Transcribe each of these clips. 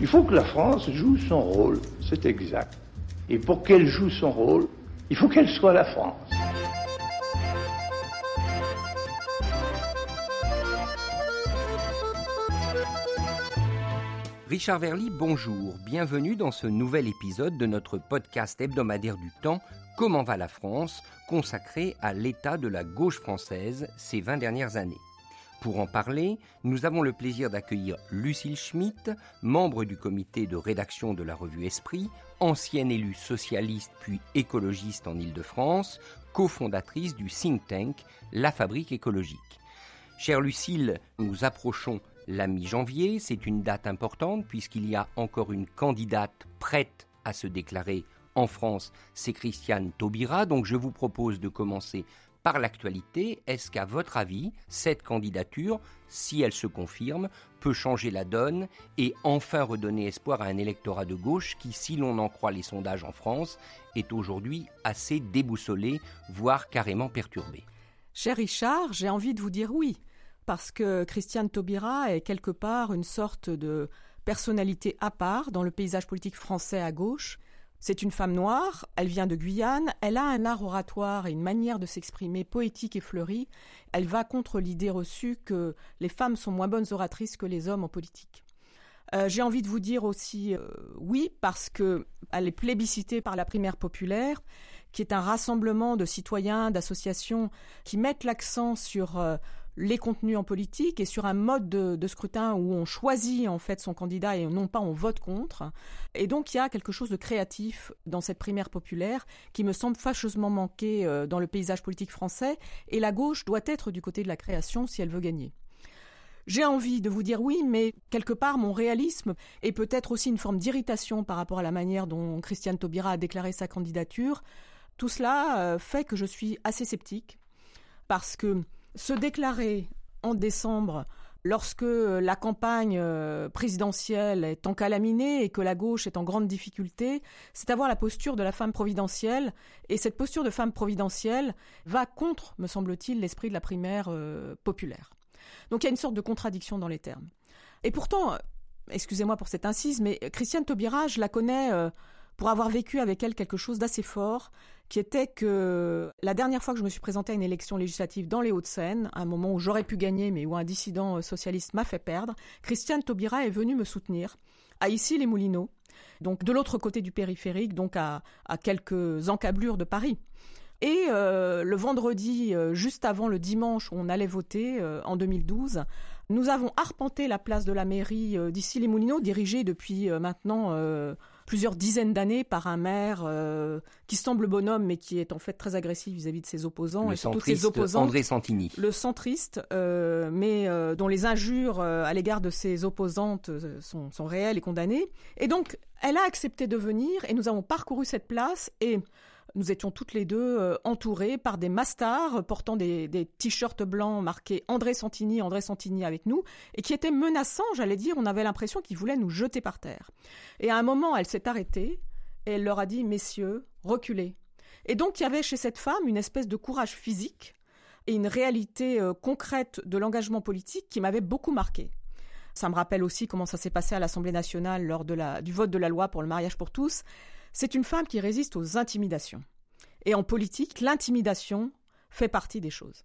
Il faut que la France joue son rôle, c'est exact. Et pour qu'elle joue son rôle, il faut qu'elle soit la France. Richard Verly, bonjour. Bienvenue dans ce nouvel épisode de notre podcast hebdomadaire du temps Comment va la France consacré à l'état de la gauche française ces 20 dernières années. Pour en parler, nous avons le plaisir d'accueillir Lucille Schmitt, membre du comité de rédaction de la revue Esprit, ancienne élue socialiste puis écologiste en Île-de-France, cofondatrice du think tank La Fabrique écologique. Chère Lucille, nous approchons la mi-janvier. C'est une date importante puisqu'il y a encore une candidate prête à se déclarer en France, c'est Christiane Taubira. Donc je vous propose de commencer par l'actualité. Est-ce qu'à votre avis, cette candidature, si elle se confirme, peut changer la donne et enfin redonner espoir à un électorat de gauche qui, si l'on en croit les sondages en France, est aujourd'hui assez déboussolé, voire carrément perturbé? Cher Richard, j'ai envie de vous dire oui parce que Christiane Taubira est quelque part une sorte de personnalité à part dans le paysage politique français à gauche. C'est une femme noire, elle vient de Guyane, elle a un art oratoire et une manière de s'exprimer poétique et fleurie. Elle va contre l'idée reçue que les femmes sont moins bonnes oratrices que les hommes en politique. Euh, j'ai envie de vous dire aussi euh, oui parce qu'elle est plébiscitée par la primaire populaire, qui est un rassemblement de citoyens, d'associations qui mettent l'accent sur euh, les contenus en politique et sur un mode de, scrutin où on choisit en fait son candidat et non pas on vote contre. Et donc il y a quelque chose de créatif dans cette primaire populaire qui me semble fâcheusement manquer euh, dans le paysage politique français et la gauche doit être du côté de la création si elle veut gagner. J'ai envie de vous dire oui, mais quelque part mon réalisme et peut-être aussi une forme d'irritation par rapport à la manière dont Christiane Taubira a déclaré sa candidature, tout cela euh, fait que je suis assez sceptique parce que se déclarer en décembre lorsque la campagne euh, présidentielle est encalaminée et que la gauche est en grande difficulté, c'est avoir la posture de la femme providentielle. Et cette posture de femme providentielle va contre, me semble-t-il, l'esprit de la primaire euh, populaire. Donc il y a une sorte de contradiction dans les termes. Et pourtant, excusez-moi pour cette incise, mais Christiane Taubira, je la connais euh, pour avoir vécu avec elle quelque chose d'assez fort qui était que la dernière fois que je me suis présentée à une élection législative dans les Hauts-de-Seine, un moment où j'aurais pu gagner mais où un dissident euh, socialiste m'a fait perdre, Christiane Taubira est venue me soutenir à Issy-les-Moulineaux, donc de l'autre côté du périphérique, donc à, quelques encablures de Paris. Et euh, le vendredi, euh, juste avant le dimanche où on allait voter, en 2012, nous avons arpenté la place de la mairie d'Issy les Moulineaux, dirigée depuis maintenant plusieurs dizaines d'années par un maire euh, qui semble bonhomme mais qui est en fait très agressif vis-à-vis de ses opposants le et surtout ses opposants. André Santini. Le centriste, euh, mais euh, dont les injures à l'égard de ses opposantes sont, sont réelles et condamnées. Et donc, elle a accepté de venir et nous avons parcouru cette place et nous étions toutes les deux euh, entourées par des mastars portant des, t-shirts blancs marqués André Santini, André Santini avec nous, et qui étaient menaçants, j'allais dire, on avait l'impression qu'ils voulaient nous jeter par terre. Et à un moment, elle s'est arrêtée, et elle leur a dit, messieurs, reculez. Et donc il y avait chez cette femme une espèce de courage physique et une réalité euh, concrète de l'engagement politique qui m'avait beaucoup marqué. Ça me rappelle aussi comment ça s'est passé à l'Assemblée nationale lors du vote de la loi pour le mariage pour tous. C'est une femme qui résiste aux intimidations. Et en politique, l'intimidation fait partie des choses.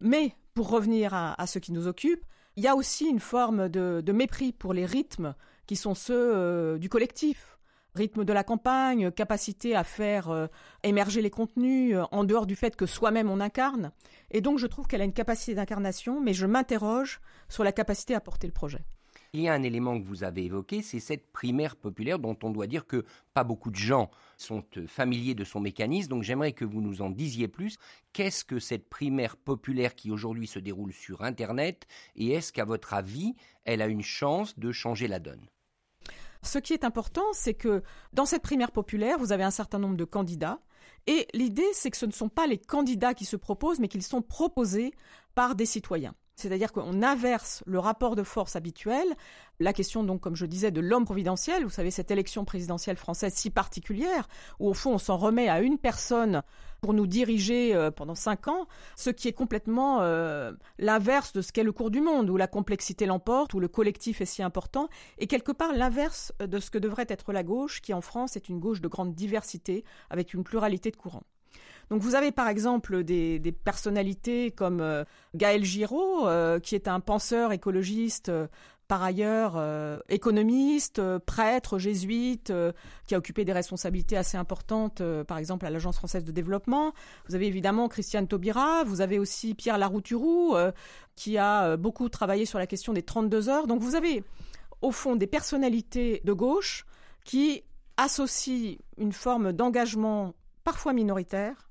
Mais pour revenir à, ce qui nous occupe, il y a aussi une forme de, mépris pour les rythmes qui sont ceux euh, du collectif. Rythme de la campagne, capacité à faire euh, émerger les contenus euh, en dehors du fait que soi-même on incarne. Et donc je trouve qu'elle a une capacité d'incarnation, mais je m'interroge sur la capacité à porter le projet. Il y a un élément que vous avez évoqué, c'est cette primaire populaire dont on doit dire que pas beaucoup de gens sont euh, familiers de son mécanisme. Donc j'aimerais que vous nous en disiez plus. Qu'est-ce que cette primaire populaire qui aujourd'hui se déroule sur Internet? Et est-ce qu'à votre avis, elle a une chance de changer la donne? Ce qui est important, c'est que dans cette primaire populaire, vous avez un certain nombre de candidats. Et l'idée, c'est que ce ne sont pas les candidats qui se proposent, mais qu'ils sont proposés par des citoyens. C'est-à-dire qu'on inverse le rapport de force habituel. La question, donc, comme je disais, de l'homme providentiel, vous savez, cette élection présidentielle française si particulière, où au fond on s'en remet à une personne pour nous diriger euh, pendant cinq ans, ce qui est complètement euh, l'inverse de ce qu'est le cours du monde, où la complexité l'emporte, où le collectif est si important, et quelque part l'inverse de ce que devrait être la gauche, qui en France est une gauche de grande diversité, avec une pluralité de courants. Donc vous avez par exemple des, personnalités comme euh, Gaël Giraud, euh, qui est un penseur écologiste euh, par ailleurs économiste, prêtre, jésuite, qui a occupé des responsabilités assez importantes, par exemple à l'Agence française de développement. Vous avez évidemment Christiane Taubira, vous avez aussi Pierre Larouturou, qui a beaucoup travaillé sur la question des 32 heures. Donc vous avez au fond des personnalités de gauche qui associent une forme d'engagement parfois minoritaire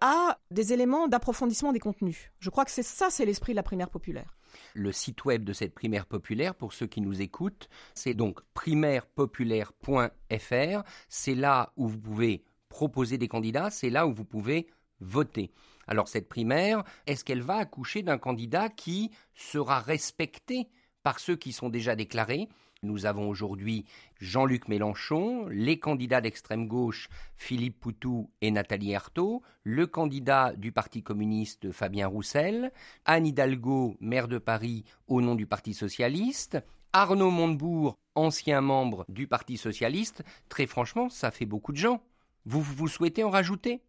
à des éléments d'approfondissement des contenus. Je crois que c'est ça, c'est l'esprit de la primaire populaire. Le site web de cette primaire populaire, pour ceux qui nous écoutent, c'est donc primairepopulaire.fr. C'est là où vous pouvez proposer des candidats, c'est là où vous pouvez voter. Alors cette primaire, est-ce qu'elle va accoucher d'un candidat qui sera respecté par ceux qui sont déjà déclarés nous avons aujourd'hui Jean-Luc Mélenchon, les candidats d'extrême gauche Philippe Poutou et Nathalie Arthaud, le candidat du Parti communiste Fabien Roussel, Anne Hidalgo, maire de Paris au nom du Parti socialiste, Arnaud Montebourg, ancien membre du Parti socialiste. Très franchement, ça fait beaucoup de gens. Vous, vous souhaitez en rajouter?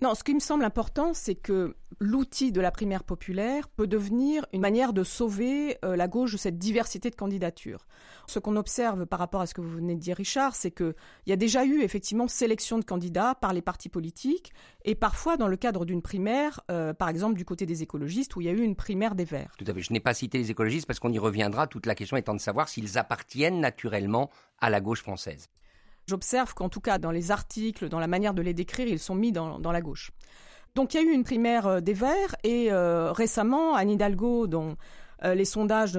Non, ce qui me semble important, c'est que l'outil de la primaire populaire peut devenir une manière de sauver euh, la gauche de cette diversité de candidatures. Ce qu'on observe par rapport à ce que vous venez de dire, Richard, c'est qu'il y a déjà eu effectivement sélection de candidats par les partis politiques et parfois dans le cadre d'une primaire, euh, par exemple du côté des écologistes, où il y a eu une primaire des Verts. Tout à fait. Je n'ai pas cité les écologistes parce qu'on y reviendra. Toute la question étant de savoir s'ils appartiennent naturellement à la gauche française. J'observe qu'en tout cas, dans les articles, dans la manière de les décrire, ils sont mis dans, la gauche. Donc il y a eu une primaire euh, des Verts et euh, récemment, Anne Hidalgo, dont euh, les sondages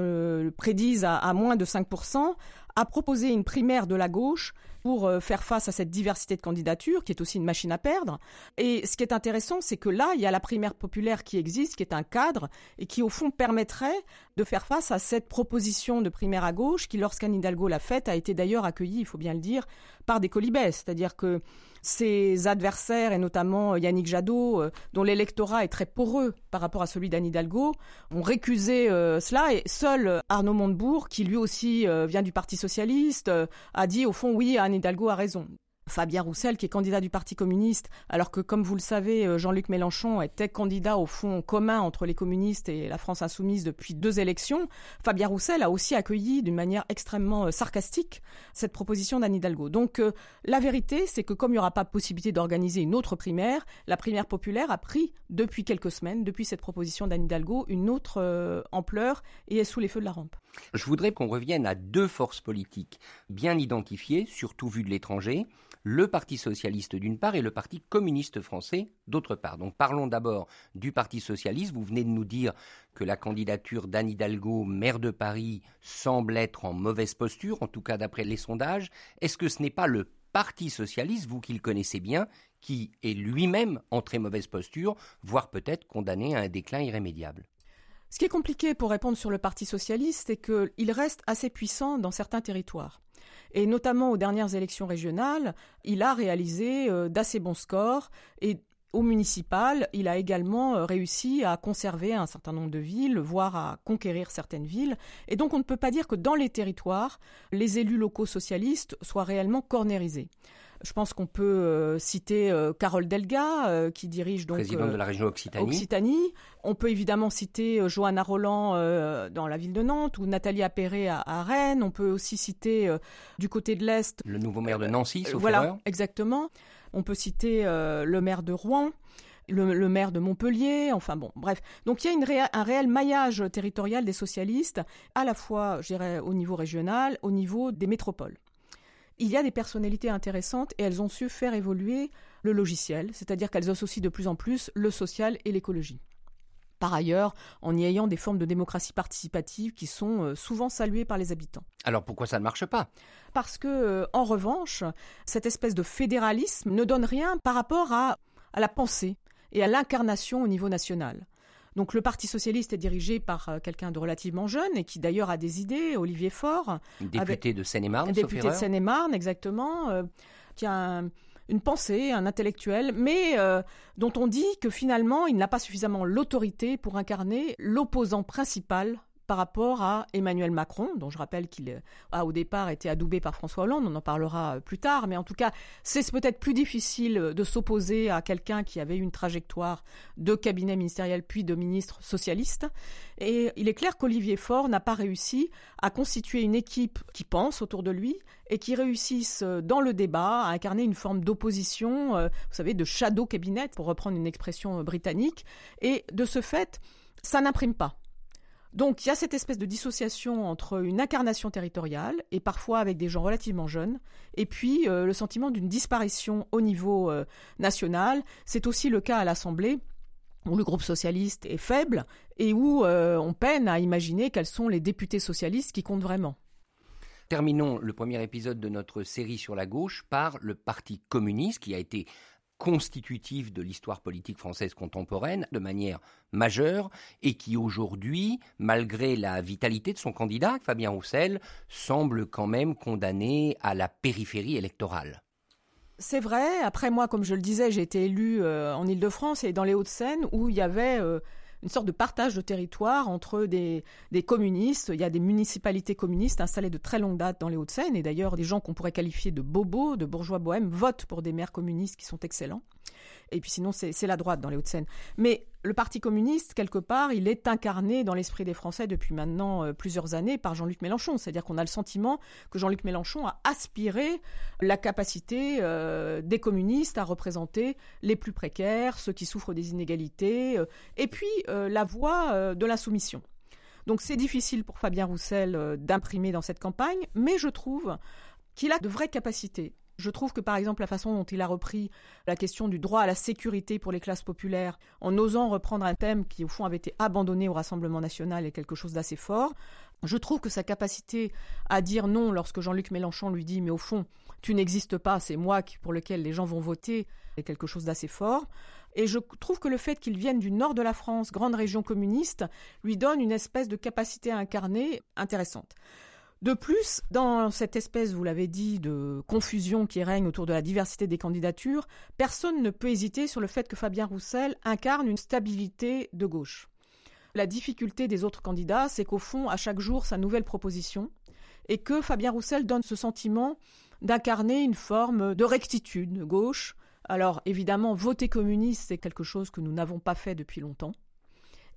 prédisent à, à, moins de 5%, a proposé une primaire de la gauche pour euh, faire face à cette diversité de candidatures, qui est aussi une machine à perdre. Et ce qui est intéressant, c'est que là, il y a la primaire populaire qui existe, qui est un cadre, et qui au fond permettrait de faire face à cette proposition de primaire à gauche, qui lorsqu'Anne Hidalgo l'a faite, a été d'ailleurs accueillie, il faut bien le dire, par des colibès. C'est-à-dire que ses adversaires, et notamment euh, Yannick Jadot, euh, dont l'électorat est très poreux par rapport à celui d'Anne Hidalgo, ont récusé cela. Et seul Arnaud Montebourg, qui lui aussi vient du Parti socialiste, a dit au fond oui, Anne Hidalgo a raison. Fabien Roussel, qui est candidat du Parti communiste, alors que, comme vous le savez, euh, Jean-Luc Mélenchon était candidat au fond commun entre les communistes et la France insoumise depuis deux élections, Fabien Roussel a aussi accueilli d'une manière extrêmement euh, sarcastique cette proposition d'Anne Hidalgo. Donc euh, la vérité, c'est que comme il n'y aura pas possibilité d'organiser une autre primaire, la primaire populaire a pris depuis quelques semaines, depuis cette proposition d'Anne Hidalgo, une autre ampleur et est sous les feux de la rampe. Je voudrais qu'on revienne à deux forces politiques bien identifiées, surtout vues de l'étranger, le Parti socialiste d'une part et le Parti communiste français d'autre part. Donc parlons d'abord du Parti socialiste. Vous venez de nous dire que la candidature d'Anne Hidalgo, maire de Paris, semble être en mauvaise posture, en tout cas d'après les sondages. Est-ce que ce n'est pas le Parti socialiste, vous qui le connaissez bien, qui est lui-même en très mauvaise posture, voire peut-être condamné à un déclin irrémédiable? Ce qui est compliqué pour répondre sur le Parti socialiste, c'est qu'il reste assez puissant dans certains territoires. Et notamment aux dernières élections régionales, il a réalisé euh, d'assez bons scores et au municipal, il a également euh, réussi à conserver un certain nombre de villes, voire à conquérir certaines villes. Et donc on ne peut pas dire que dans les territoires, les élus locaux socialistes soient réellement cornérisés. Je pense qu'on peut euh, citer euh, Carole Delga, euh, qui dirige donc présidente de la région Occitanie. Occitanie. On peut évidemment citer Johanna Roland dans la ville de Nantes ou Nathalie Appéré à, Rennes. On peut aussi citer du côté de l'est le nouveau maire de Nancy. Sauf voilà, exactement. On peut citer le maire de Rouen. Le, maire de Montpellier, enfin bon, bref. Donc il y a une un réel maillage territorial des socialistes, à la fois, je dirais, au niveau régional, au niveau des métropoles il y a des personnalités intéressantes et elles ont su faire évoluer le logiciel, c'est-à-dire qu'elles associent de plus en plus le social et l'écologie. Par ailleurs, en y ayant des formes de démocratie participative qui sont euh, souvent saluées par les habitants. Alors pourquoi ça ne marche pas? Parce que, euh, en revanche, cette espèce de fédéralisme ne donne rien par rapport à, à la pensée et à l'incarnation au niveau national. Donc le Parti socialiste est dirigé par euh, quelqu'un de relativement jeune et qui d'ailleurs a des idées, Olivier Faure. Député de Seine-et-Marne, Député de Seine-et-Marne, exactement. Euh, qui a une pensée, un intellectuel, mais euh, dont on dit que finalement il n'a pas suffisamment l'autorité pour incarner l'opposant principal par rapport à Emmanuel Macron, dont je rappelle qu'il euh, a au départ été adoubé par François Hollande, on en parlera euh, plus tard, mais en tout cas, c'est peut-être plus difficile de s'opposer à quelqu'un qui avait une trajectoire de cabinet ministériel puis de ministre socialiste. Et il est clair qu'Olivier Faure n'a pas réussi à constituer une équipe qui pense autour de lui et qui réussisse euh, dans le débat à incarner une forme d'opposition, vous savez, de shadow cabinet, pour reprendre une expression britannique. Et de ce fait, ça n'imprime pas. Donc il y a cette espèce de dissociation entre une incarnation territoriale, et parfois avec des gens relativement jeunes, et puis euh, le sentiment d'une disparition au niveau euh, national. C'est aussi le cas à l'Assemblée où le groupe socialiste est faible et où euh, on peine à imaginer quels sont les députés socialistes qui comptent vraiment. Terminons le premier épisode de notre série sur la gauche par le Parti communiste qui a été constitutif de l'histoire politique française contemporaine de manière majeure et qui aujourd'hui, malgré la vitalité de son candidat, Fabien Roussel, semble quand même condamné à la périphérie électorale. C'est vrai. Après moi, comme je le disais, j'ai été élu euh, en Ile-de-France et dans les Hauts-de-Seine où il y avait euh, une sorte de partage de territoire entre des, communistes. Il y a des municipalités communistes installées de très longue date dans les Hauts-de-Seine, et d'ailleurs des gens qu'on pourrait qualifier de bobos, de bourgeois bohèmes, votent pour des maires communistes qui sont excellents. Et puis sinon, c'est la droite dans les Hauts-de-Seine. Mais le Parti communiste, quelque part, il est incarné dans l'esprit des Français depuis maintenant euh, plusieurs années par Jean-Luc Mélenchon. C'est-à-dire qu'on a le sentiment que Jean-Luc Mélenchon a aspiré la capacité euh, des communistes à représenter les plus précaires, ceux qui souffrent des inégalités, euh, et puis la voie de l'insoumission. Donc c'est difficile pour Fabien Roussel d'imprimer dans cette campagne, mais je trouve qu'il a de vraies capacités. Je trouve que par exemple la façon dont il a repris la question du droit à la sécurité pour les classes populaires, en osant reprendre un thème qui au fond avait été abandonné au Rassemblement national, est quelque chose d'assez fort. Je trouve que sa capacité à dire non lorsque Jean-Luc Mélenchon lui dit mais au fond tu n'existes pas, c'est moi pour lequel les gens vont voter, est quelque chose d'assez fort. Et je trouve que le fait qu'il vienne du nord de la France, grande région communiste, lui donne une espèce de capacité à incarner intéressante. De plus, dans cette espèce, vous l'avez dit, de confusion qui règne autour de la diversité des candidatures, personne ne peut hésiter sur le fait que Fabien Roussel incarne une stabilité de gauche. La difficulté des autres candidats, c'est qu'au fond, à chaque jour, sa nouvelle proposition, et que Fabien Roussel donne ce sentiment d'incarner une forme de rectitude de gauche. Alors évidemment, voter communiste, c'est quelque chose que nous n'avons pas fait depuis longtemps.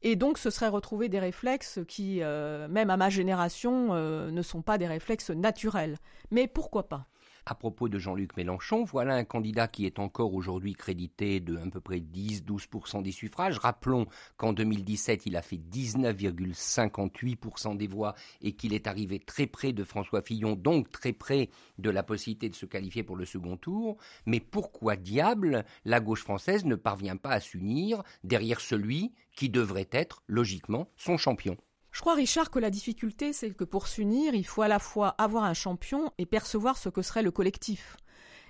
Et donc, ce serait retrouver des réflexes qui, euh, même à ma génération, euh, ne sont pas des réflexes naturels. Mais pourquoi pas? À propos de Jean-Luc Mélenchon, voilà un candidat qui est encore aujourd'hui crédité de à peu près 10-12% des suffrages. Rappelons qu'en 2017, il a fait 19,58% des voix et qu'il est arrivé très près de François Fillon, donc très près de la possibilité de se qualifier pour le second tour. Mais pourquoi diable la gauche française ne parvient pas à s'unir derrière celui qui devrait être, logiquement, son champion? Je crois, Richard, que la difficulté, c'est que pour s'unir, il faut à la fois avoir un champion et percevoir ce que serait le collectif.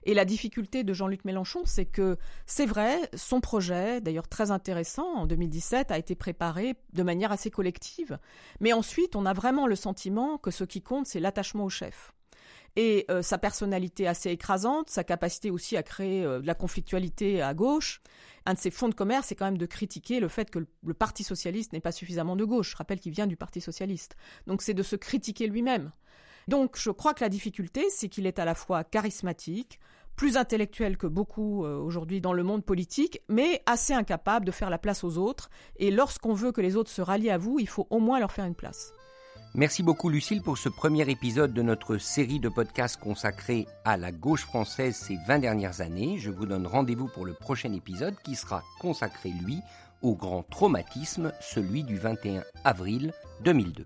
Et la difficulté de Jean-Luc Mélenchon, c'est que c'est vrai, son projet, d'ailleurs très intéressant en 2017, a été préparé de manière assez collective. Mais ensuite, on a vraiment le sentiment que ce qui compte, c'est l'attachement au chef et euh, sa personnalité assez écrasante, sa capacité aussi à créer euh, de la conflictualité à gauche. Un de ses fonds de commerce, c'est quand même de critiquer le fait que le, Parti socialiste n'est pas suffisamment de gauche. Je rappelle qu'il vient du Parti socialiste. Donc c'est de se critiquer lui-même. Donc je crois que la difficulté, c'est qu'il est à la fois charismatique, plus intellectuel que beaucoup euh, aujourd'hui dans le monde politique, mais assez incapable de faire la place aux autres. Et lorsqu'on veut que les autres se rallient à vous, il faut au moins leur faire une place. Merci beaucoup Lucille pour ce premier épisode de notre série de podcasts consacrée à la gauche française ces 20 dernières années. Je vous donne rendez-vous pour le prochain épisode qui sera consacré, lui, au grand traumatisme, celui du 21 avril 2002.